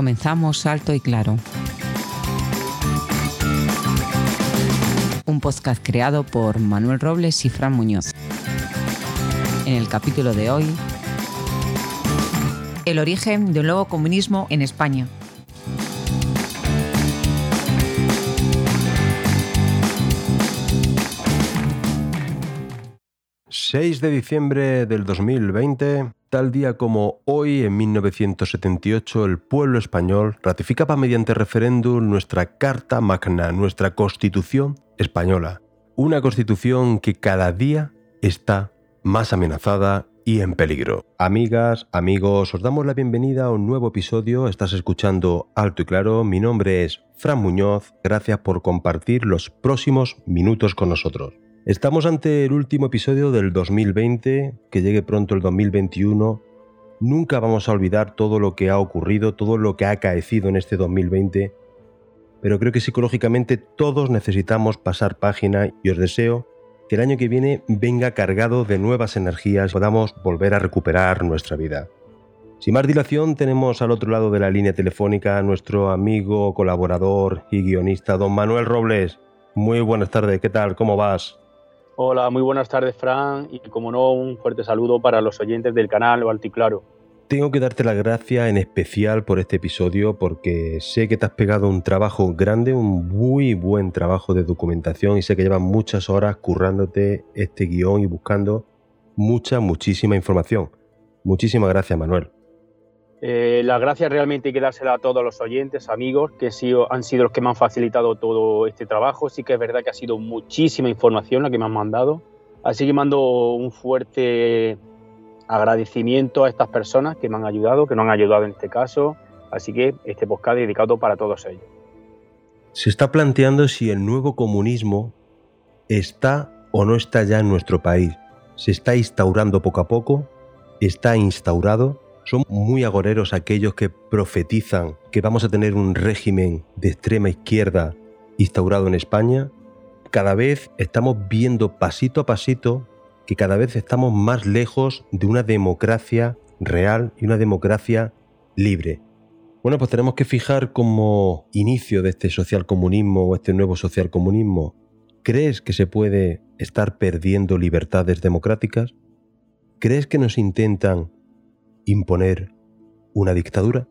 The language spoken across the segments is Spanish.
Comenzamos alto y claro. Un podcast creado por Manuel Robles y Fran Muñoz. En el capítulo de hoy, el origen del nuevo comunismo en España. 6 de diciembre del 2020, tal día como hoy, en 1978, el pueblo español ratificaba mediante referéndum nuestra Carta Magna, nuestra Constitución española. Una constitución que cada día está más amenazada y en peligro. Amigas, amigos, os damos la bienvenida a un nuevo episodio. Estás escuchando Alto y Claro. Mi nombre es Fran Muñoz. Gracias por compartir los próximos minutos con nosotros. Estamos ante el último episodio del 2020, que llegue pronto el 2021. Nunca vamos a olvidar todo lo que ha ocurrido, todo lo que ha acaecido en este 2020, pero creo que psicológicamente todos necesitamos pasar página y os deseo que el año que viene venga cargado de nuevas energías, podamos volver a recuperar nuestra vida. Sin más dilación, tenemos al otro lado de la línea telefónica a nuestro amigo, colaborador y guionista, don Manuel Robles. Muy buenas tardes, ¿qué tal? ¿Cómo vas? Hola, muy buenas tardes, Fran, y como no, un fuerte saludo para los oyentes del canal Claro. Tengo que darte las gracias en especial por este episodio porque sé que te has pegado un trabajo grande, un muy buen trabajo de documentación y sé que llevas muchas horas currándote este guion y buscando mucha, muchísima información. Muchísimas gracias, Manuel. Eh, las gracias realmente hay que dársela a todos los oyentes, amigos, que han sido los que me han facilitado todo este trabajo. Sí que es verdad que ha sido muchísima información la que me han mandado. Así que mando un fuerte agradecimiento a estas personas que me han ayudado, que nos han ayudado en este caso. Así que este podcast es dedicado para todos ellos. Se está planteando si el nuevo comunismo está o no está ya en nuestro país. Se está instaurando poco a poco, está instaurado son muy agoreros aquellos que profetizan que vamos a tener un régimen de extrema izquierda instaurado en España. Cada vez estamos viendo pasito a pasito que cada vez estamos más lejos de una democracia real y una democracia libre. Bueno, pues tenemos que fijar como inicio de este socialcomunismo o este nuevo socialcomunismo. ¿Crees que se puede estar perdiendo libertades democráticas? ¿Crees que nos intentan imponer una dictadura?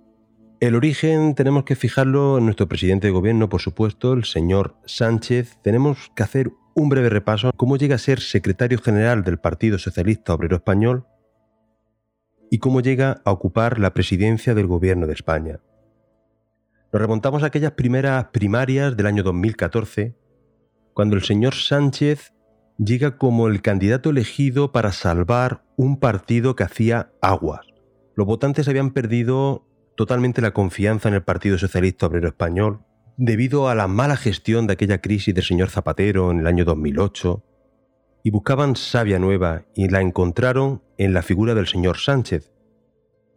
El origen tenemos que fijarlo en nuestro presidente de gobierno, por supuesto, el señor Sánchez. Tenemos que hacer un breve repaso cómo llega a ser secretario general del Partido Socialista Obrero Español y cómo llega a ocupar la presidencia del gobierno de España. Nos remontamos a aquellas primeras primarias del año 2014, cuando el señor Sánchez llega como el candidato elegido para salvar un partido que hacía aguas los votantes habían perdido totalmente la confianza en el Partido Socialista Obrero Español debido a la mala gestión de aquella crisis del señor Zapatero en el año 2008 y buscaban savia nueva y la encontraron en la figura del señor Sánchez.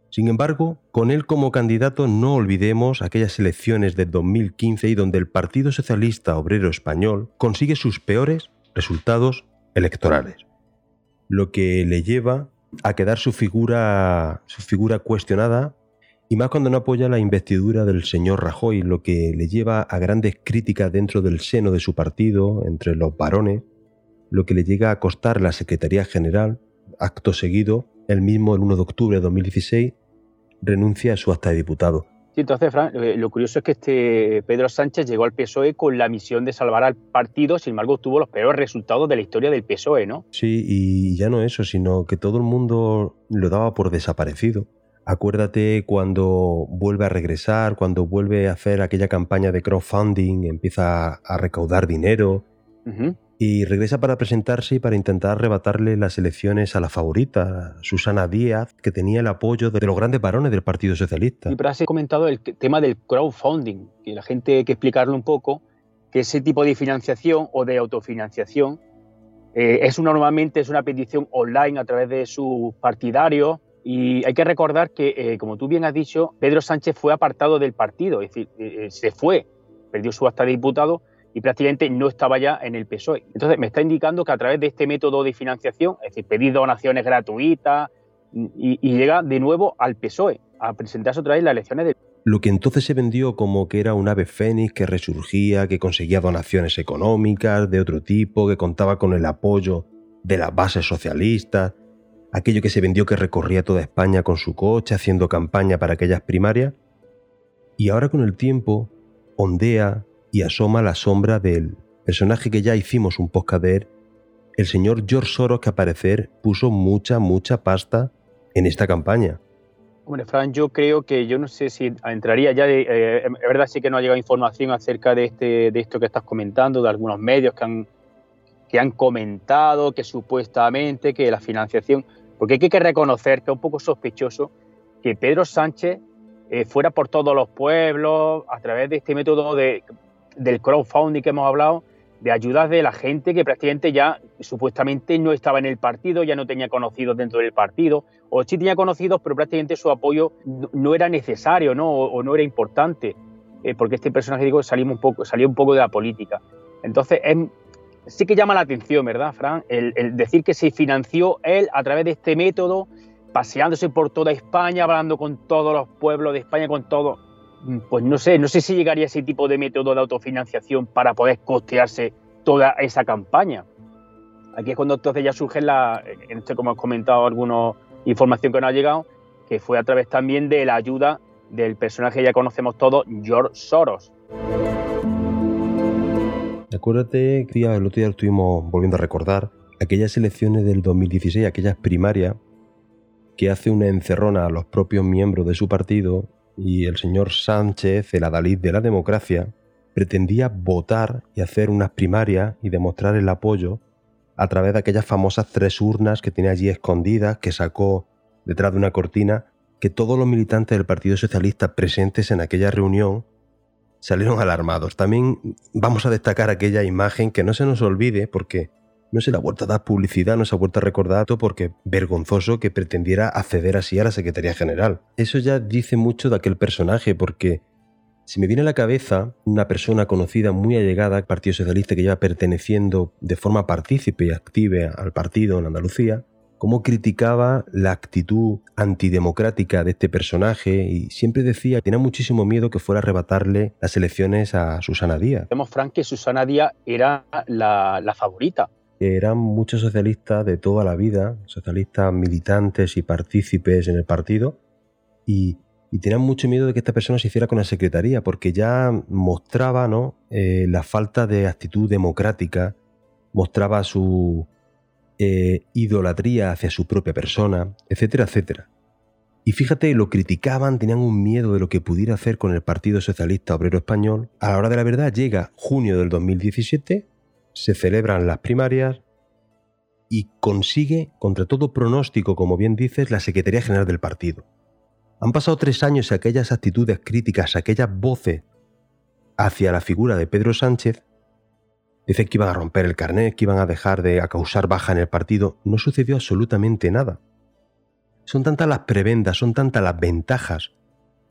Sin embargo, con él como candidato no olvidemos aquellas elecciones de 2015 y donde el Partido Socialista Obrero Español consigue sus peores resultados electorales, lo que le lleva a quedar su figura, su figura cuestionada, y más cuando no apoya la investidura del señor Rajoy, lo que le lleva a grandes críticas dentro del seno de su partido, entre los varones, lo que le llega a costar la Secretaría General. Acto seguido, el mismo el 1 de octubre de 2016, renuncia a su acta de diputado. Sí, entonces, Fran, eh, lo curioso es que este Pedro Sánchez llegó al PSOE con la misión de salvar al partido, sin embargo, tuvo los peores resultados de la historia del PSOE, ¿no? Sí, y ya no eso, sino que todo el mundo lo daba por desaparecido. Acuérdate cuando vuelve a regresar, cuando vuelve a hacer aquella campaña de crowdfunding, empieza a recaudar dinero y regresa para presentarse y para intentar arrebatarle las elecciones a la favorita, Susana Díaz, que tenía el apoyo de los grandes varones del Partido Socialista. Y pero has comentado el tema del crowdfunding, que la gente hay que explicarlo un poco, que ese tipo de financiación o de autofinanciación eh, es normalmente es una petición online a través de sus partidarios y hay que recordar que, eh, como tú bien has dicho, Pedro Sánchez fue apartado del partido, es decir, eh, se fue, perdió su acta de diputado y prácticamente no estaba ya en el PSOE. Entonces me está indicando que a través de este método de financiación, es decir, pedir donaciones gratuitas y, llega de nuevo al PSOE a presentarse otra vez las elecciones del lo que entonces se vendió como que era un ave fénix que resurgía, que conseguía donaciones económicas de otro tipo, que contaba con el apoyo de las bases socialistas, aquello que se vendió que recorría toda España con su coche haciendo campaña para aquellas primarias, y ahora con el tiempo ondea y asoma la sombra del personaje que ya hicimos un podcast de el señor George Soros, que a parecer puso mucha, mucha pasta en esta campaña. Hombre, Fran, yo creo que yo no sé si entraría ya, de, eh, es verdad sí que no ha llegado información acerca de, este, de esto que estás comentando, de algunos medios que han, que han comentado que supuestamente que la financiación, porque hay que reconocer que es un poco sospechoso que Pedro Sánchez eh, fuera por todos los pueblos a través de este método de, del crowdfunding que hemos hablado, de ayudas de la gente que prácticamente ya supuestamente no estaba en el partido, ya no tenía conocidos dentro del partido, o sí tenía conocidos, pero prácticamente su apoyo no era necesario ¿no? O, no era importante, eh, porque este personaje digo, un poco, salió un poco de la política. Entonces, sí que llama la atención, ¿verdad, Fran? El, el, decir que se financió él a través de este método, paseándose por toda España, hablando con todos los pueblos de España, con todos Mm, pues no sé, no sé si llegaría ese tipo de método de autofinanciación para poder costearse toda esa campaña. Aquí es cuando entonces ya surge la, en este como has comentado alguna información que nos ha llegado, que fue a través también de la ayuda del personaje que ya conocemos todos, George Soros. Acuérdate que el otro día estuvimos volviendo a recordar aquellas elecciones del 2016, aquellas primarias que hace una encerrona a los propios miembros de su partido y el señor Sánchez, el adalid de la democracia, pretendía votar y hacer unas primarias y demostrar el apoyo a través de aquellas famosas tres urnas que tenía allí escondidas, que sacó detrás de una cortina, que todos los militantes del Partido Socialista presentes en aquella reunión salieron alarmados. También vamos a destacar aquella imagen que no se nos olvide porque no se le ha vuelto a dar publicidad, no se ha vuelto a recordar porque vergonzoso que pretendiera acceder así a la Secretaría General. Eso ya dice mucho de aquel personaje porque si me viene a la cabeza una persona conocida muy allegada al Partido Socialista que lleva perteneciendo de forma partícipe y activa al partido en Andalucía, cómo criticaba la actitud antidemocrática de este personaje y siempre decía que tenía muchísimo miedo que fuera a arrebatarle las elecciones a Susana Díaz. Vemos, Frank, que Susana Díaz era la favorita eran muchos socialistas de toda la vida, socialistas militantes y partícipes en el partido, y, tenían mucho miedo de que esta persona se hiciera con la secretaría, porque ya mostraba ¿no? Eh, la falta de actitud democrática, mostraba su eh, idolatría hacia su propia persona, etcétera, etcétera. Y fíjate, lo criticaban, tenían un miedo de lo que pudiera hacer con el Partido Socialista Obrero Español. A la hora de la verdad llega junio del 2017 se celebran las primarias y consigue, contra todo pronóstico, como bien dices, la Secretaría General del partido. Han pasado tres años y aquellas actitudes críticas, aquellas voces hacia la figura de Pedro Sánchez, dicen que iban a romper el carnet, que iban a dejar de causar baja en el partido, no sucedió absolutamente nada. Son tantas las prebendas, son tantas las ventajas,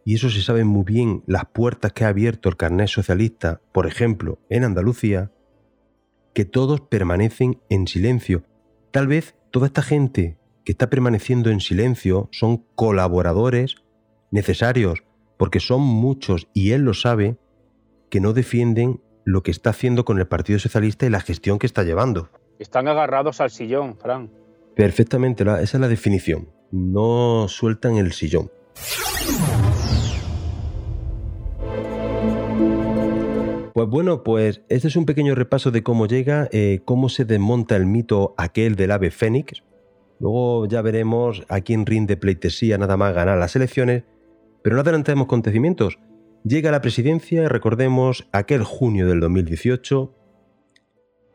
y eso se sabe muy bien las puertas que ha abierto el carnet socialista, por ejemplo, en Andalucía, que todos permanecen en silencio. Tal vez toda esta gente que está permaneciendo en silencio son colaboradores necesarios, porque son muchos, y él lo sabe, que no defienden lo que está haciendo con el Partido Socialista y la gestión que está llevando. Están agarrados al sillón, Fran. Perfectamente, esa es la definición. No sueltan el sillón. Pues bueno, pues este es un pequeño repaso de cómo llega, eh, cómo se desmonta el mito aquel del ave fénix. Luego ya veremos a quién rinde pleitesía nada más ganar las elecciones, pero no adelantemos acontecimientos. Llega a la presidencia, recordemos, aquel junio del 2018,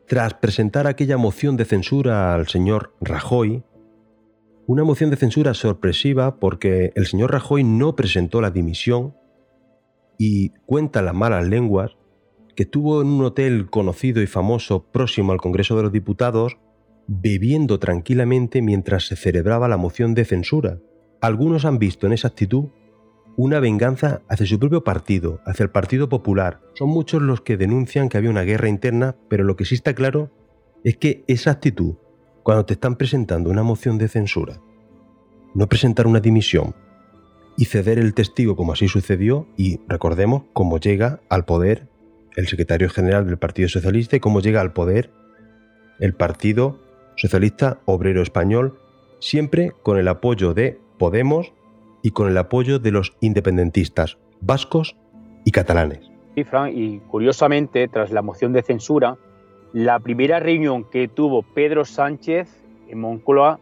tras presentar aquella moción de censura al señor Rajoy, una moción de censura sorpresiva porque el señor Rajoy no presentó la dimisión y cuenta las malas lenguas que estuvo en un hotel conocido y famoso próximo al Congreso de los Diputados bebiendo tranquilamente mientras se celebraba la moción de censura. Algunos han visto en esa actitud una venganza hacia su propio partido, hacia el Partido Popular. Son muchos los que denuncian que había una guerra interna, pero lo que sí está claro es que esa actitud, cuando te están presentando una moción de censura, no presentar una dimisión y ceder el testigo como así sucedió, y recordemos cómo llega al poder el secretario general del Partido Socialista y cómo llega al poder el Partido Socialista Obrero Español, siempre con el apoyo de Podemos y con el apoyo de los independentistas vascos y catalanes. Y curiosamente, tras la moción de censura, la primera reunión que tuvo Pedro Sánchez en Moncloa,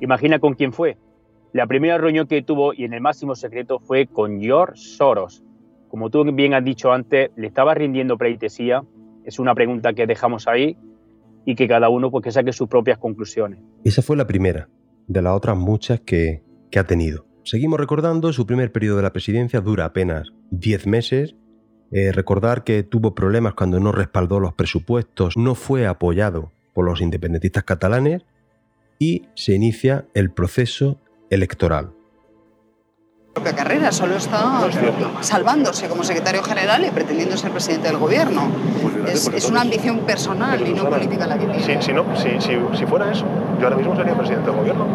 imagina con quién fue. La primera reunión que tuvo y en el máximo secreto fue con George Soros. Como tú bien has dicho antes, le estaba rindiendo pleitesía. Es una pregunta que dejamos ahí y que cada uno pues, que saque sus propias conclusiones. Esa fue la primera, de las otras muchas que, que ha tenido. Seguimos recordando, su primer periodo de la presidencia dura apenas 10 meses. Eh, recordar que tuvo problemas cuando no respaldó los presupuestos, no fue apoyado por los independentistas catalanes y se inicia el proceso electoral. Propia carrera, solo está salvándose como secretario general y pretendiendo ser presidente del gobierno. Es, es una ambición personal y no política la que tiene. Si, si, no, si, si, si fuera eso, yo ahora mismo sería presidente del gobierno.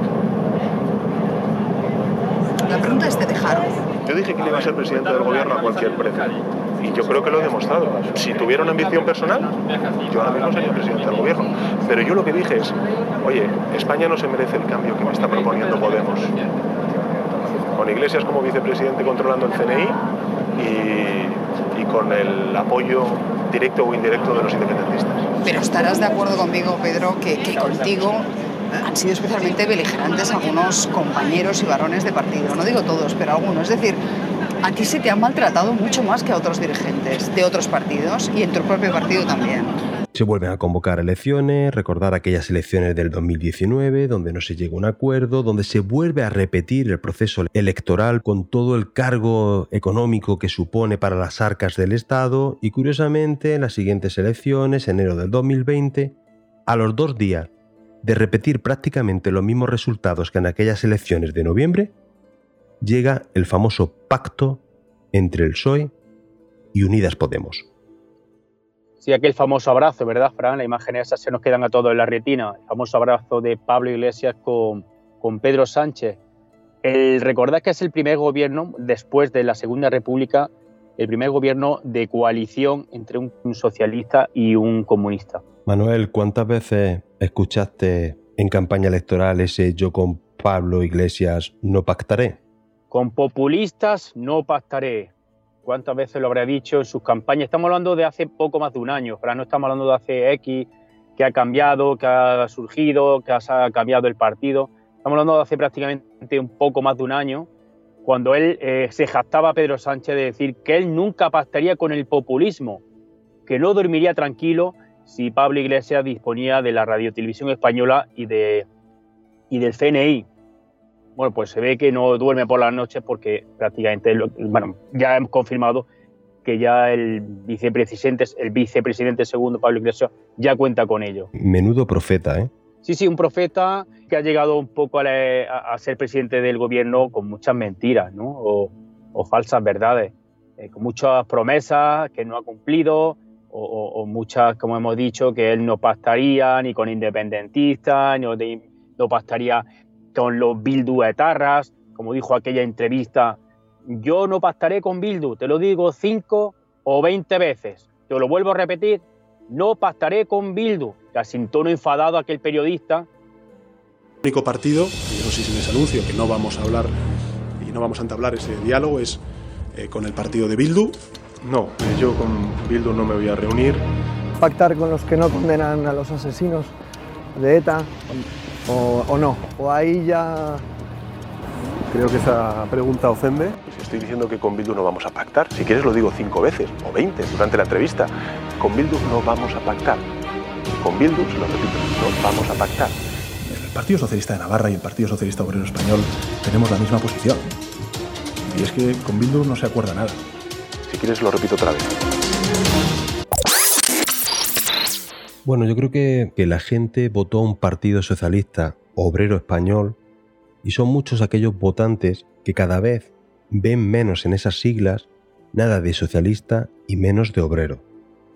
La pregunta es, ¿te dejaron? Yo dije que le iba a ser presidente del gobierno a cualquier precio. Y yo creo que lo he demostrado. Si tuviera una ambición personal, yo ahora mismo sería presidente del gobierno. Pero yo lo que dije es, oye, España no se merece el cambio que me está proponiendo Podemos. Con Iglesias como vicepresidente controlando el CNI y, y con el apoyo directo o indirecto de los independentistas. Pero estarás de acuerdo conmigo, Pedro, que, que contigo han sido especialmente beligerantes algunos compañeros y varones de partido. No digo todos, pero algunos. Es decir, a ti se te han maltratado mucho más que a otros dirigentes de otros partidos y en tu propio partido también. Se vuelven a convocar elecciones, recordar aquellas elecciones del 2019, donde no se llega a un acuerdo, donde se vuelve a repetir el proceso electoral con todo el cargo económico que supone para las arcas del Estado y curiosamente en las siguientes elecciones, enero del 2020, a los dos días de repetir prácticamente los mismos resultados que en aquellas elecciones de noviembre, llega el famoso pacto entre el PSOE y Unidas Podemos. Sí, aquel famoso abrazo, ¿verdad, Fran? Las imágenes esas se nos quedan a todos en la retina. El famoso abrazo de Pablo Iglesias con, con Pedro Sánchez. El, recordad que es el primer gobierno, después de la Segunda República, el primer gobierno de coalición entre un, un socialista y un comunista. Manuel, ¿cuántas veces escuchaste en campaña electoral ese yo con Pablo Iglesias no pactaré? Con populistas no pactaré. ¿Cuántas veces lo habrá dicho en sus campañas? Estamos hablando de hace poco más de un año, no estamos hablando de hace X, que ha cambiado, que ha surgido, que ha cambiado el partido. Estamos hablando de hace prácticamente un poco más de un año, cuando él eh, se jactaba a Pedro Sánchez de decir que él nunca pactaría con el populismo, que no dormiría tranquilo si Pablo Iglesias disponía de la radiotelevisión española y, y del CNI. Bueno, pues se ve que no duerme por las noches porque prácticamente, bueno, ya hemos confirmado que ya el vicepresidente, el vicepresidente segundo, Pablo Iglesias, ya cuenta con ello. Menudo profeta, ¿eh? Sí, sí, un profeta que ha llegado un poco a, la, a ser presidente del gobierno con muchas mentiras, ¿no? O, o falsas verdades, eh, con muchas promesas que no ha cumplido, o, o, muchas, como hemos dicho, que él no pactaría ni con independentistas, ni no pactaría con los Bildu etarras, como dijo aquella entrevista, yo no pactaré con Bildu, te lo digo cinco o veinte veces, te lo vuelvo a repetir, no pactaré con Bildu, casi en tono enfadado aquel periodista. El único partido, y no sé si les anuncio que no vamos a hablar y no vamos a entablar ese diálogo, es eh, con el partido de Bildu, No, yo con Bildu no me voy a reunir. Pactar con los que no condenan a los asesinos de ETA o, o no. O ahí ya Creo que esa pregunta ofende. Estoy diciendo que con Bildu no vamos a pactar. Si quieres lo digo cinco veces o veinte durante la entrevista. Con Bildu no vamos a pactar. Con Bildu, se lo repito, no vamos a pactar. El Partido Socialista de Navarra y el Partido Socialista Obrero Español tenemos la misma posición. Y es que con Bildu no se acuerda nada. Si quieres lo repito otra vez. Bueno, yo creo que, la gente votó a un partido socialista obrero español y son muchos aquellos votantes que cada vez ven menos en esas siglas nada de socialista y menos de obrero.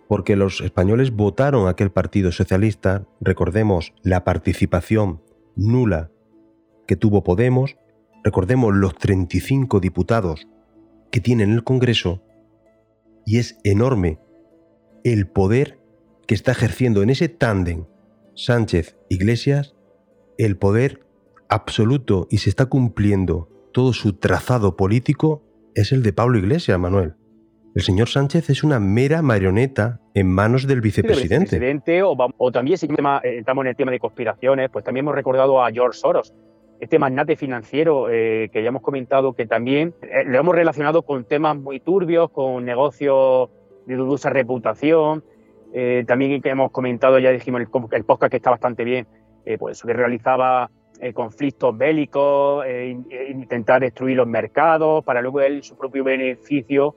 Porque los españoles votaron a aquel partido socialista, recordemos la participación nula que tuvo Podemos, recordemos los 35 diputados que tiene en el Congreso, y es enorme el poder que está ejerciendo en ese tándem Sánchez-Iglesias, el poder absoluto y se está cumpliendo todo su trazado político es el de Pablo Iglesias, Manuel. El señor Sánchez es una mera marioneta en manos del vicepresidente. vicepresidente o, o, también si estamos en el tema de conspiraciones, pues también hemos recordado a George Soros, este magnate financiero eh, que ya hemos comentado que también eh, lo hemos relacionado con temas muy turbios, con negocios de dudosa reputación. Eh, también que hemos comentado, ya dijimos el, el podcast que está bastante bien, pues que realizaba eh, conflictos bélicos, eh, intentar destruir los mercados para luego él, su propio beneficio,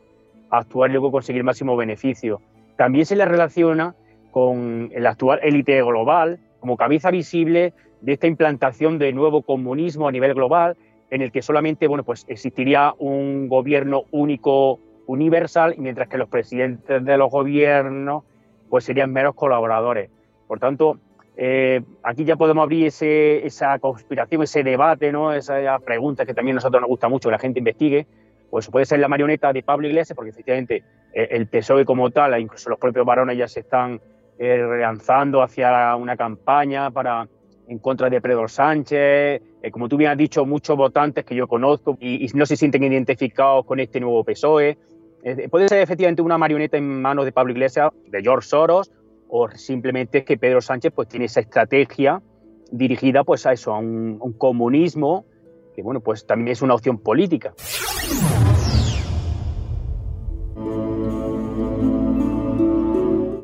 actuar y luego conseguir máximo beneficio. También se le relaciona con la actual élite global como cabeza visible de esta implantación de nuevo comunismo a nivel global, en el que solamente bueno, pues existiría un gobierno único universal, mientras que los presidentes de los gobiernos pues serían meros colaboradores. Por tanto, eh, aquí ya podemos abrir ese, esa conspiración, ese debate, ¿no? esa pregunta que también a nosotros nos gusta mucho que la gente investigue. Pues puede ser la marioneta de Pablo Iglesias, porque efectivamente eh, el PSOE como tal, incluso los propios varones ya se están eh, relanzando hacia una campaña para en contra de Pedro Sánchez. Eh, como tú bien has dicho, muchos votantes que yo conozco y, y no se sienten identificados con este nuevo PSOE. Puede ser efectivamente una marioneta en manos de Pablo Iglesias, de George Soros, o simplemente que Pedro Sánchez pues tiene esa estrategia dirigida pues a eso, a un, un comunismo que bueno, pues también es una opción política.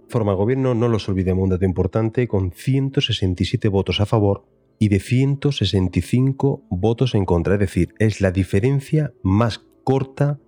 Forma gobierno, no los olvidemos, un dato importante, con 167 votos a favor y de 165 votos en contra. Es decir, es la diferencia más corta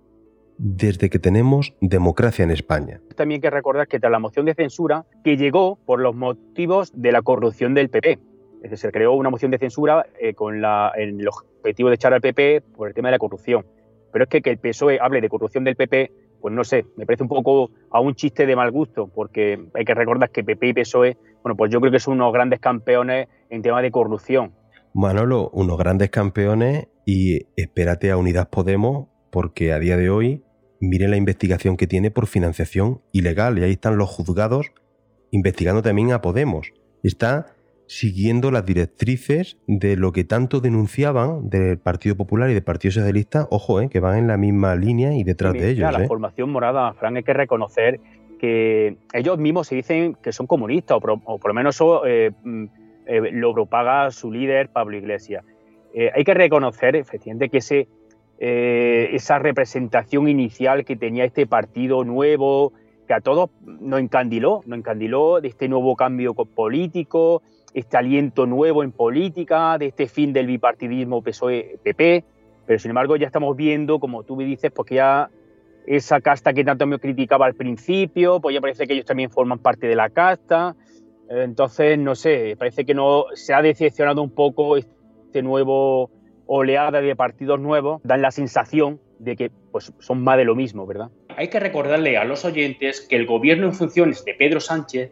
desde que tenemos democracia en España. También hay que recordar que tras la moción de censura, que llegó por los motivos de la corrupción del PP. Es decir, se creó una moción de censura eh, con la, el objetivo de echar al PP por el tema de la corrupción. Pero es que que el PSOE hable de corrupción del PP, pues no sé, me parece un poco a un chiste de mal gusto, porque hay que recordar que PP y PSOE, bueno, pues yo creo que son unos grandes campeones en tema de corrupción. Manolo, unos grandes campeones y espérate a Unidas Podemos, porque a día de hoy miren la investigación que tiene por financiación ilegal. Y ahí están los juzgados investigando también a Podemos. Está siguiendo las directrices de lo que tanto denunciaban del Partido Popular y del Partido Socialista, ojo, eh, que van en la misma línea y detrás de ellos. La eh. formación morada, Fran, hay que reconocer que ellos mismos se dicen que son comunistas, o, por, o por lo menos eso eh, eh, lo propaga su líder, Pablo Iglesias. Hay que reconocer, efectivamente, que ese eh, esa representación inicial que tenía este partido nuevo, que a todos nos encandiló, nos encandiló de este nuevo cambio político, este aliento nuevo en política, de este fin del bipartidismo PSOE-PP, pero sin embargo ya estamos viendo, como tú me dices, porque ya esa casta que tanto me criticaba al principio, pues ya parece que ellos también forman parte de la casta, entonces no sé, parece que no se ha decepcionado un poco este nuevo oleada de partidos nuevos dan la sensación de que pues, son más de lo mismo, ¿verdad? Hay que recordarle a los oyentes que el gobierno en funciones de Pedro Sánchez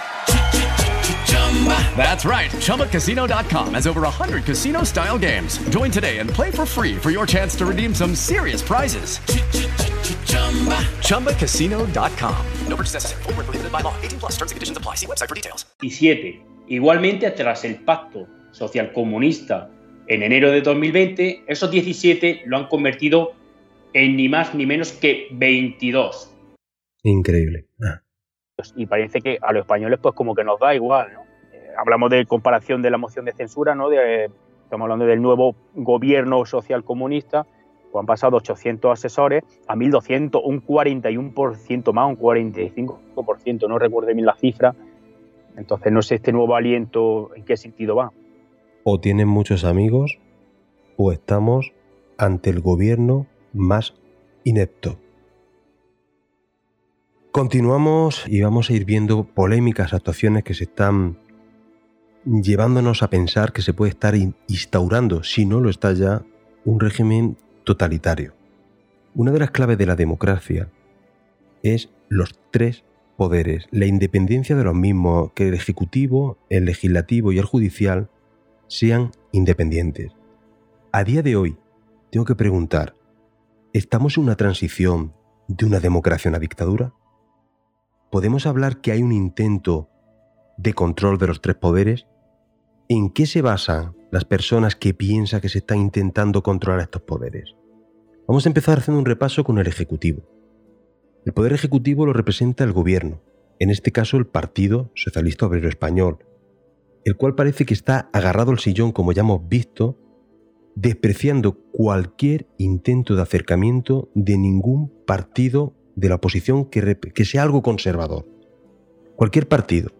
That's right. ChumbaCasino.com has over 100 casino style games. Join today and play for free for your chance to redeem some serious prizes. ChumbaCasino.com. No purchase necessary. Void were prohibited by law. 18 plus. Terms and conditions apply. See website for details. 17. Igualmente, tras el pacto social comunista en enero de 2020, esos 17 lo han convertido en ni más ni menos que 22. Increíble. Ah. Y parece que a los españoles pues como que nos da igual, ¿no? Hablamos de comparación de la moción de censura, ¿no? Estamos hablando del nuevo gobierno social comunista, pues han pasado 800 asesores a 1.200, un 41% más, un 45%, no recuerdo bien la cifra. Entonces no sé este nuevo aliento en qué sentido va. O tienen muchos amigos o estamos ante el gobierno más inepto. Continuamos y vamos a ir viendo polémicas actuaciones que se están llevándonos a pensar que se puede estar instaurando, si no lo está ya, un régimen totalitario. Una de las claves de la democracia es los tres poderes, la independencia de los mismos, que el ejecutivo, el legislativo y el judicial sean independientes. A día de hoy, tengo que preguntar, ¿estamos en una transición de una democracia a una dictadura? ¿Podemos hablar que hay un intento de control de los tres poderes? ¿En qué se basan las personas que piensan que se están intentando controlar estos poderes? Vamos a empezar haciendo un repaso con el Ejecutivo. El Poder Ejecutivo lo representa el Gobierno, en este caso el Partido Socialista Obrero Español, el cual parece que está agarrado al sillón, como ya hemos visto, despreciando cualquier intento de acercamiento de ningún partido de la oposición que, que sea algo conservador. Cualquier partido,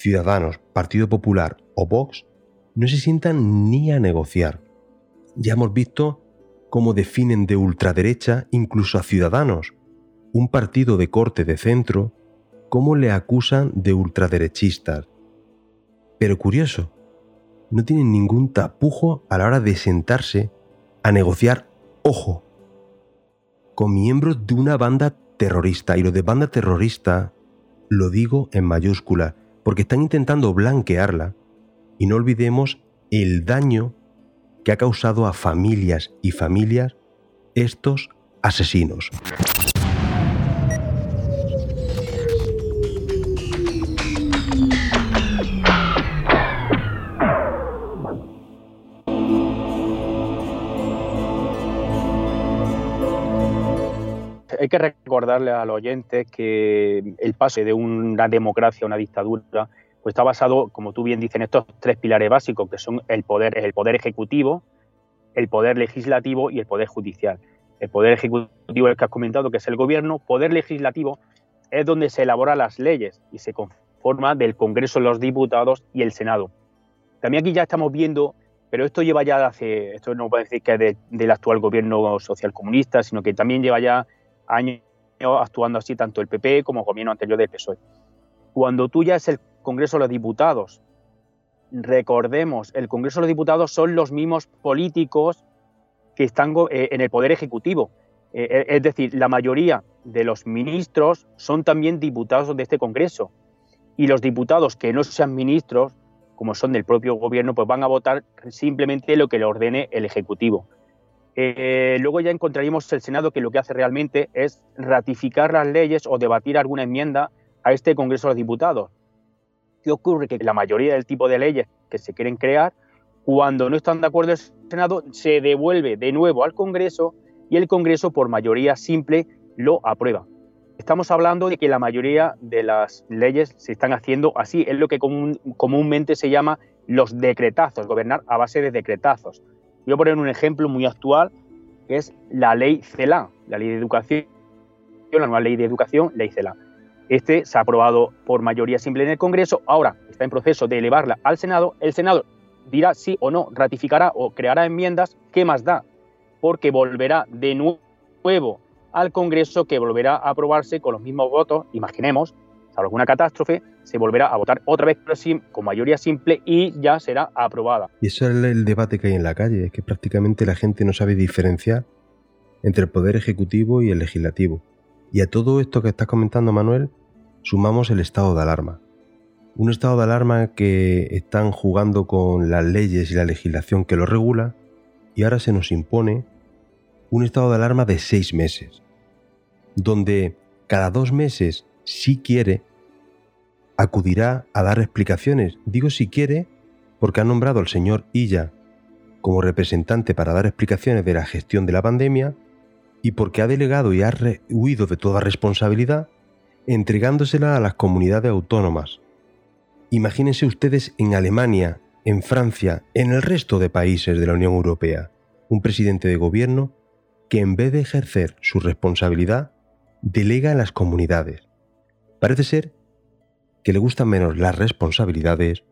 Ciudadanos, Partido Popular o Vox, no se sientan ni a negociar. Ya hemos visto cómo definen de ultraderecha incluso a Ciudadanos, un partido de corte de centro, cómo le acusan de ultraderechistas. Pero curioso, no tienen ningún tapujo a la hora de sentarse a negociar, ojo, con miembros de una banda terrorista. Y lo de banda terrorista lo digo en mayúscula, porque están intentando blanquearla y no olvidemos el daño que ha causado a familias y familias estos asesinos. Hay que recordarle al oyente que el pase de una democracia a una dictadura pues está basado, como tú bien dices, en estos tres pilares básicos, que son el poder, el poder ejecutivo, el poder legislativo y el poder judicial. El poder ejecutivo, el que has comentado, que es el gobierno, poder legislativo es donde se elaboran las leyes y se conforma del Congreso los Diputados y el Senado. También aquí ya estamos viendo, pero esto lleva ya hace, esto no puede decir que es del actual gobierno social comunista, sino que también lleva ya años actuando así tanto el PP como el gobierno anterior del PSOE. Cuando tú ya es el Congreso de los Diputados, recordemos, el Congreso de los Diputados son los mismos políticos que están eh, en el Poder Ejecutivo. Eh, eh, es decir, la mayoría de los ministros son también diputados de este Congreso. Y los diputados que no sean ministros, como son del propio gobierno, pues van a votar simplemente lo que le ordene el Ejecutivo. Eh, luego ya encontraríamos el Senado que lo que hace realmente es ratificar las leyes o debatir alguna enmienda a este Congreso de los Diputados. ¿Qué ocurre? Que la mayoría del tipo de leyes que se quieren crear, cuando no están de acuerdo el Senado, se devuelve de nuevo al Congreso y el Congreso por mayoría simple lo aprueba. Estamos hablando de que la mayoría de las leyes se están haciendo así, es lo que comúnmente se llama los decretazos, gobernar a base de decretazos. Voy a poner un ejemplo muy actual, que es la ley CELA, la ley de educación, la nueva ley de educación, ley CELA. Este se ha aprobado por mayoría simple en el Congreso, ahora está en proceso de elevarla al Senado. El Senado dirá sí o no, ratificará o creará enmiendas, ¿qué más da? Porque volverá de nuevo al Congreso que volverá a aprobarse con los mismos votos, imaginemos, salvo alguna catástrofe, se volverá a votar otra vez con mayoría simple y ya será aprobada. Y eso es el debate que hay en la calle, es que prácticamente la gente no sabe diferenciar entre el poder ejecutivo y el legislativo. Y a todo esto que estás comentando, Manuel, sumamos el estado de alarma. Un estado de alarma que están jugando con las leyes y la legislación que lo regula y ahora se nos impone un estado de alarma de seis meses, donde cada dos meses, si quiere, acudirá a dar explicaciones. Digo si quiere, porque ha nombrado al señor Illa como representante para dar explicaciones de la gestión de la pandemia y porque ha delegado y ha huido de toda responsabilidad, entregándosela a las comunidades autónomas. Imagínense ustedes en Alemania, en Francia, en el resto de países de la Unión Europea, un presidente de gobierno que en vez de ejercer su responsabilidad, delega a las comunidades. Parece ser que le gustan menos las responsabilidades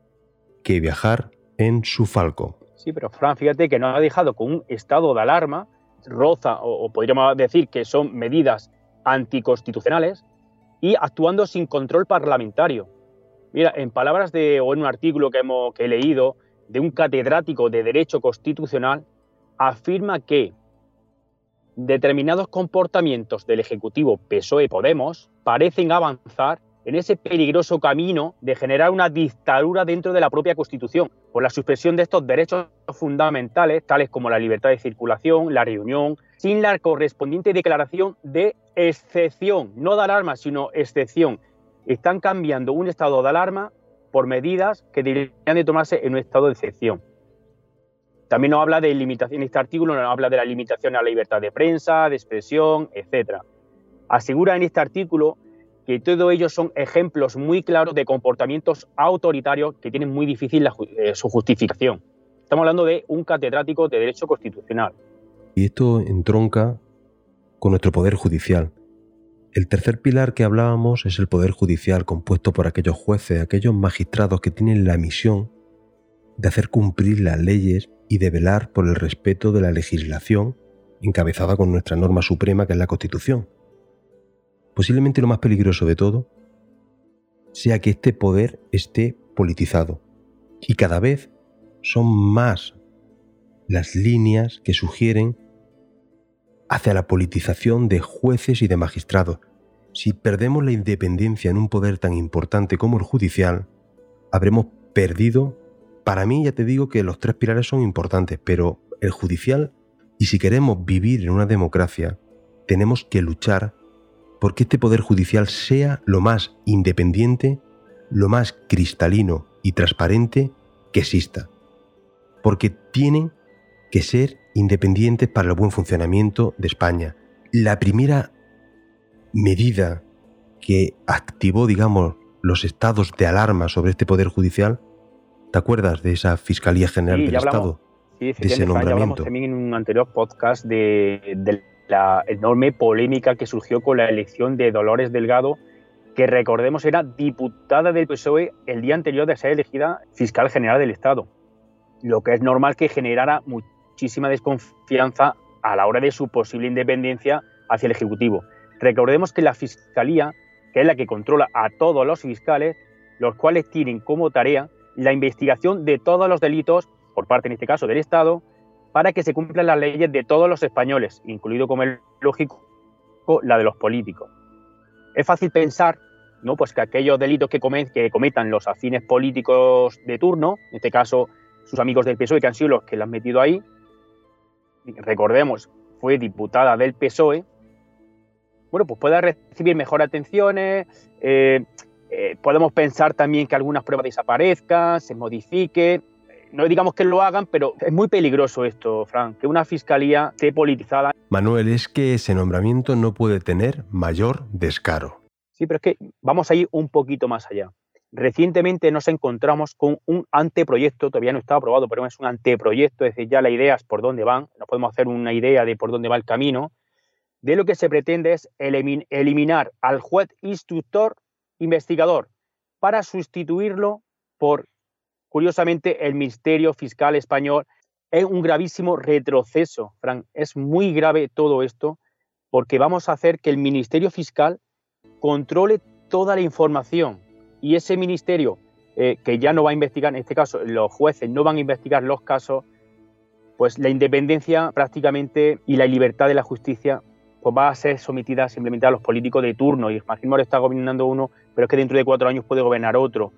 que viajar en su falco. Sí, pero Fran, fíjate que no ha dejado con un estado de alarma, roza, o, podríamos decir que son medidas anticonstitucionales, y actuando sin control parlamentario. Mira, en palabras de, o en un artículo que, hemos, que he leído, de un catedrático de Derecho Constitucional, afirma que determinados comportamientos del Ejecutivo PSOE-Podemos parecen avanzar en ese peligroso camino de generar una dictadura dentro de la propia Constitución, por la suspensión de estos derechos fundamentales, tales como la libertad de circulación, la reunión, sin la correspondiente declaración de excepción, no de alarma, sino excepción. Están cambiando un estado de alarma por medidas que deberían de tomarse en un estado de excepción. También nos habla de limitación, este artículo nos habla de la limitación a la libertad de prensa, de expresión, etc. Asegura en este artículo que todo ello son ejemplos muy claros de comportamientos autoritarios que tienen muy difícil eh, su justificación. Estamos hablando de un catedrático de Derecho Constitucional. Y esto entronca con nuestro Poder Judicial. El tercer pilar que hablábamos es el Poder Judicial compuesto por aquellos jueces, aquellos magistrados que tienen la misión de hacer cumplir las leyes y de velar por el respeto de la legislación encabezada con nuestra norma suprema que es la Constitución. Posiblemente lo más peligroso de todo sea que este poder esté politizado y cada vez son más las líneas que sugieren hacia la politización de jueces y de magistrados. Si perdemos la independencia en un poder tan importante como el judicial, habremos perdido para mí ya te digo que los tres pilares son importantes, pero el judicial, y si queremos vivir en una democracia, tenemos que luchar porque este poder judicial sea lo más independiente, lo más cristalino y transparente que exista. Porque tienen que ser independientes para el buen funcionamiento de España. La primera medida que activó, digamos, los estados de alarma sobre este poder judicial ¿Te acuerdas de esa Fiscalía General del Estado? Sí, de ese nombramiento. hablamos también en un anterior podcast de, la enorme polémica que surgió con la elección de Dolores Delgado, que recordemos era diputada del PSOE el día anterior de ser elegida fiscal general del Estado. Lo que es normal que generara muchísima desconfianza a la hora de su posible independencia hacia el Ejecutivo. Recordemos que la Fiscalía, que es la que controla a todos los fiscales, los cuales tienen como tarea la investigación de todos los delitos, por parte en este caso del Estado, para que se cumplan las leyes de todos los españoles, incluido como es lógico la de los políticos. Es fácil pensar ¿no? pues que aquellos delitos que, que cometan los afines políticos de turno, en este caso sus amigos del PSOE que han sido los que la han metido ahí, recordemos, fue diputada del PSOE, bueno, pues pueda recibir mejor atenciones, eh, eh, podemos pensar también que algunas pruebas desaparezcan, se modifique. No digamos que lo hagan, pero es muy peligroso esto, Frank, que una fiscalía esté politizada. Manuel, es que ese nombramiento no puede tener mayor descaro. Sí, pero es que vamos a ir un poquito más allá. Recientemente nos encontramos con un anteproyecto, todavía no está aprobado, pero es un anteproyecto, es decir, ya las ideas por dónde van, nos podemos hacer una idea de por dónde va el camino, de lo que se pretende es eliminar al juez instructor investigador para sustituirlo por, curiosamente, el Ministerio Fiscal Español. Es un gravísimo retroceso, Frank. Es muy grave todo esto porque vamos a hacer que el Ministerio Fiscal controle toda la información y ese ministerio eh, que ya no va a investigar, en este caso los jueces no van a investigar los casos, pues la independencia prácticamente y la libertad de la justicia pues va a ser sometida simplemente a los políticos de turno. Y ahora está gobernando uno, pero es que dentro de cuatro años puede gobernar otro.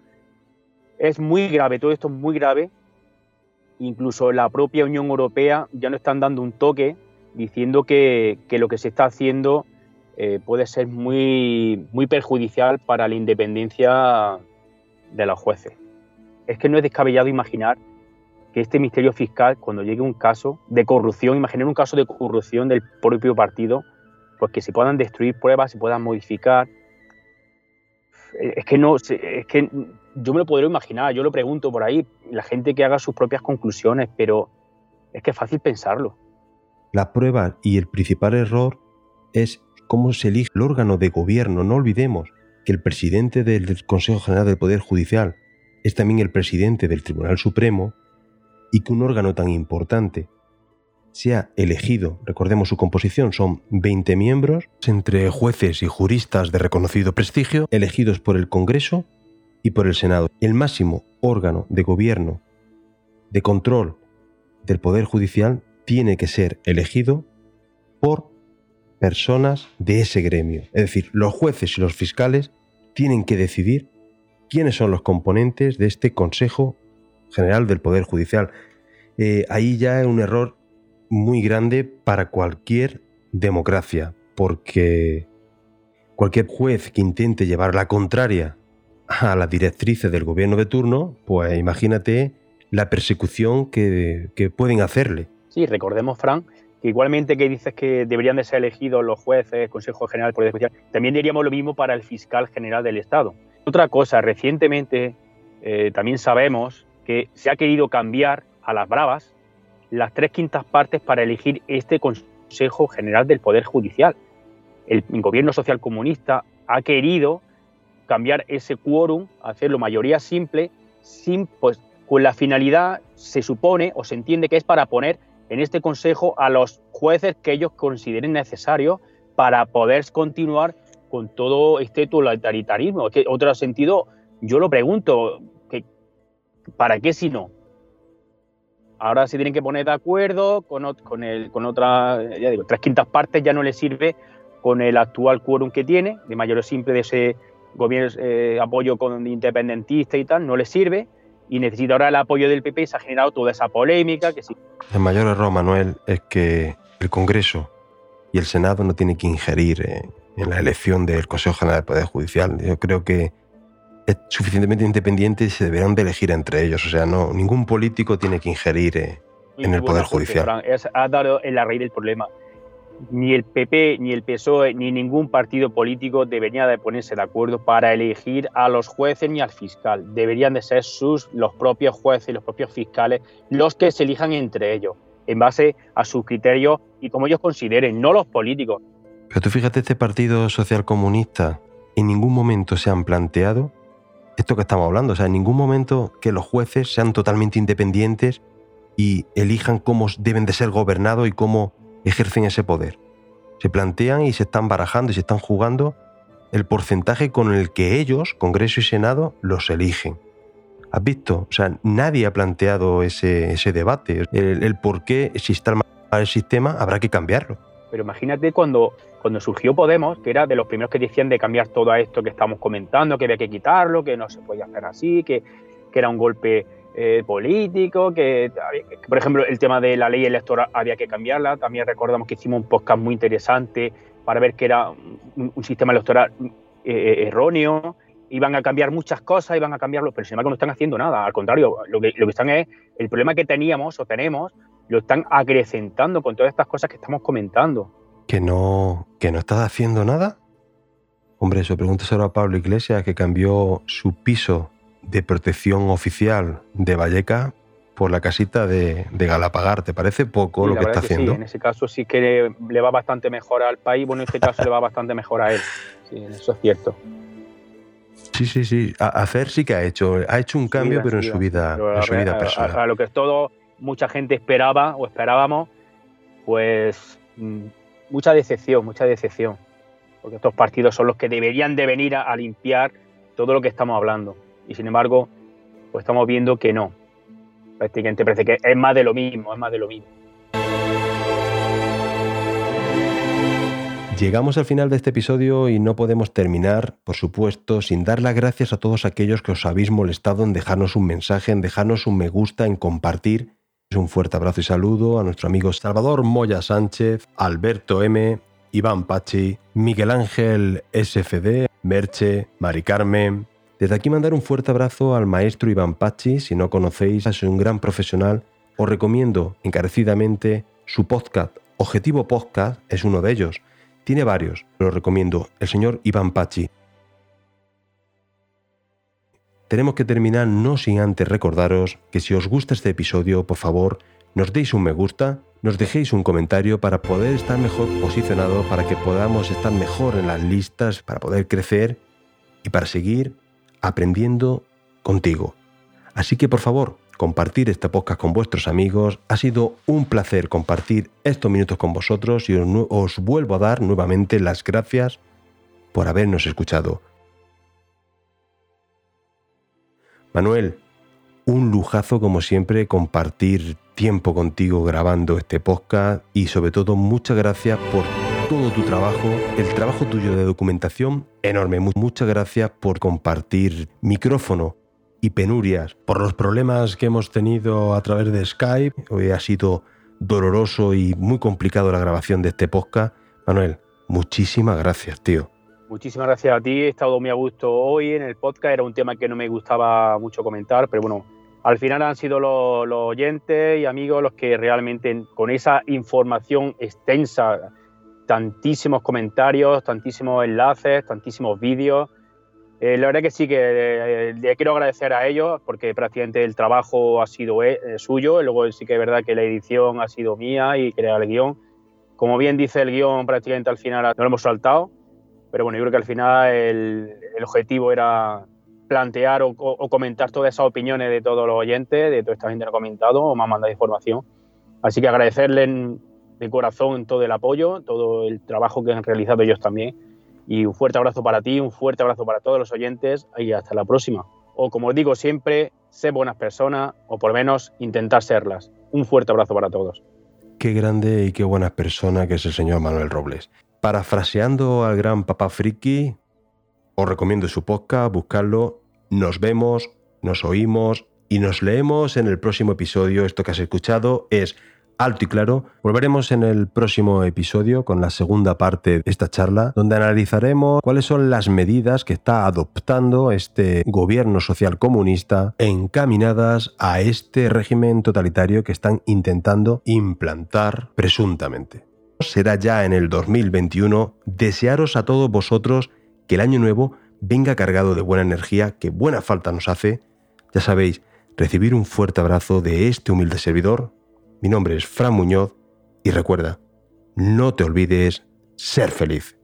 Es muy grave, todo esto es muy grave. Incluso la propia Unión Europea ya no están dando un toque diciendo que, lo que se está haciendo eh, puede ser muy, muy perjudicial para la independencia de los jueces. Es que no es descabellado imaginar que este misterio fiscal, cuando llegue un caso de corrupción, imaginar un caso de corrupción del propio partido, pues que se puedan destruir pruebas, se puedan modificar. Es que no, es que yo me lo podría imaginar, yo lo pregunto por ahí, la gente que haga sus propias conclusiones, pero es que es fácil pensarlo. La prueba y el principal error es cómo se elige el órgano de gobierno. No olvidemos que el presidente del Consejo General del Poder Judicial es también el presidente del Tribunal Supremo y que un órgano tan importante sea elegido, recordemos su composición, son 20 miembros, entre jueces y juristas de reconocido prestigio, elegidos por el Congreso y por el Senado. El máximo órgano de gobierno, de control del Poder Judicial, tiene que ser elegido por personas de ese gremio. Es decir, los jueces y los fiscales tienen que decidir quiénes son los componentes de este Consejo General del Poder Judicial. Eh, ahí ya es un error muy grande para cualquier democracia, porque cualquier juez que intente llevar la contraria a las directrices del gobierno de turno, pues imagínate la persecución que, que pueden hacerle. Sí, recordemos, Fran, que igualmente que dices que deberían de ser elegidos los jueces, Consejo General Poder Judicial, también diríamos lo mismo para el fiscal general del Estado. Otra cosa, recientemente eh, también sabemos que se ha querido cambiar a las bravas las tres quintas partes para elegir este Consejo General del Poder Judicial. El gobierno social comunista ha querido cambiar ese quórum, hacerlo mayoría simple, sin, pues, con la finalidad, se supone o se entiende que es para poner en este consejo a los jueces que ellos consideren necesarios para poder continuar con todo este totalitarismo. Que otro sentido, yo lo pregunto, ¿para qué si no? Ahora se tienen que poner de acuerdo con, con, con otra, ya digo, tres quintas partes ya no le sirve con el actual quórum que tiene, de mayor simple de ese gobierno, eh, apoyo con independentista y tal, no le sirve y necesita ahora el apoyo del PP y se ha generado toda esa polémica. Que sí. El mayor error, Manuel, es que el Congreso y el Senado no tienen que ingerir en la elección del Consejo General del Poder Judicial. Yo creo que suficientemente independiente y se deberán de elegir entre ellos. O sea, no, ningún político tiene que ingerir eh, en el Poder Judicial. ha dado en la raíz del problema ni el PP, ni el PSOE, ni ningún partido político debería de ponerse de acuerdo para elegir a los jueces ni al fiscal. Deberían de ser sus, los propios jueces y los propios fiscales los que se elijan entre ellos, en base a sus criterios y como ellos consideren, no los políticos. Pero tú fíjate, este Partido Social Comunista en ningún momento se han planteado esto que estamos hablando, o sea, en ningún momento que los jueces sean totalmente independientes y elijan cómo deben de ser gobernados y cómo ejercen ese poder. Se plantean y se están barajando y se están jugando el porcentaje con el que ellos, Congreso y Senado, los eligen. ¿Has visto? O sea, nadie ha planteado ese, ese debate. El, por qué, si está mal el sistema, habrá que cambiarlo. Pero imagínate cuando, cuando surgió Podemos, que era de los primeros que decían de cambiar todo esto que estamos comentando, que había que quitarlo, que no se podía hacer así, que, que era un golpe eh, político, que, por ejemplo el tema de la ley electoral había que cambiarla, también recordamos que hicimos un podcast muy interesante para ver que era un, sistema electoral eh, eh, erróneo, iban a cambiar muchas cosas, iban a cambiarlo, pero sin embargo no están haciendo nada, al contrario, lo que, lo que están es, el problema que teníamos o tenemos, lo están acrecentando con todas estas cosas que estamos comentando. ¿Que no, que no estás haciendo nada? Hombre, eso pregúntaselo a Pablo Iglesias, que cambió su piso de protección oficial de Valleca por la casita de, de Galapagar. ¿Te parece poco Sí, lo que está que haciendo? Sí, en ese caso sí que le va bastante mejor al país, bueno, en este caso le va bastante mejor a él. Sí, eso es cierto. Sí, sí, sí. A- hacer sí que ha hecho. Ha hecho un cambio, Sí, pero en su vida, en su vida personal. A, a lo que todo mucha gente esperaba o esperábamos, pues mm, mucha decepción, mucha decepción. Porque estos partidos son los que deberían de venir a, limpiar todo lo que estamos hablando. Y sin embargo, pues estamos viendo que no. Prácticamente parece que es más de lo mismo, es más de lo mismo. Llegamos al final de este episodio y no podemos terminar, por supuesto, sin dar las gracias a todos aquellos que os habéis molestado en dejarnos un mensaje, en dejarnos un me gusta, en compartir. Un fuerte abrazo y saludo a nuestro amigo Salvador Moya Sánchez, Alberto M, Iván Pachi, Miguel Ángel SFD, Merche, Mari Carmen. Desde aquí mandar un fuerte abrazo al maestro Iván Pachi. Si no conocéis, es un gran profesional. Os recomiendo encarecidamente su podcast. Objetivo Podcast es uno de ellos. Tiene varios, pero recomiendo el señor Iván Pachi. Tenemos que terminar no sin antes recordaros que si os gusta este episodio, por favor, nos deis un me gusta, nos dejéis un comentario para poder estar mejor posicionado, para que podamos estar mejor en las listas, para poder crecer y para seguir aprendiendo contigo. Así que por favor, compartir este podcast con vuestros amigos. Ha sido un placer compartir estos minutos con vosotros y os, os vuelvo a dar nuevamente las gracias por habernos escuchado. Manuel, un lujazo como siempre compartir tiempo contigo grabando este podcast y sobre todo muchas gracias por todo tu trabajo, el trabajo tuyo de documentación enorme. Mu- Muchas gracias por compartir micrófono y penurias, por los problemas que hemos tenido a través de Skype. Hoy ha sido doloroso y muy complicado la grabación de este podcast. Manuel, muchísimas gracias, tío. Muchísimas gracias a ti, he estado muy a gusto hoy en el podcast, era un tema que no me gustaba mucho comentar, pero bueno, al final han sido los, los oyentes y amigos los que realmente con esa información extensa, tantísimos comentarios, tantísimos enlaces, tantísimos vídeos, eh, la verdad que sí que eh, le quiero agradecer a ellos porque prácticamente el trabajo ha sido eh, suyo, y luego sí que es verdad que la edición ha sido mía y crear el guion. Como bien dice el guion, prácticamente al final no lo hemos saltado, pero bueno, yo creo que al final el, objetivo era plantear o, comentar todas esas opiniones de todos los oyentes, de toda esta gente que ha comentado o me ha mandado información. Así que agradecerles de corazón todo el apoyo, todo el trabajo que han realizado ellos también. Y un fuerte abrazo para ti, un fuerte abrazo para todos los oyentes y hasta la próxima. O como digo siempre, sé buenas personas o por lo menos intentar serlas. Un fuerte abrazo para todos. Qué grande y qué buena persona que es el señor Manuel Robles. Parafraseando al gran papá friki, os recomiendo su podcast, buscarlo. Nos vemos, nos oímos y nos leemos en el próximo episodio. Esto que has escuchado es alto y claro. Volveremos en el próximo episodio con la segunda parte de esta charla, donde analizaremos cuáles son las medidas que está adoptando este gobierno social comunista encaminadas a este régimen totalitario que están intentando implantar presuntamente. Será ya en el 2021 desearos a todos vosotros que el año nuevo venga cargado de buena energía, que buena falta nos hace. Ya sabéis, recibir un fuerte abrazo de este humilde servidor. Mi nombre es Fran Muñoz y recuerda, no te olvides ser feliz.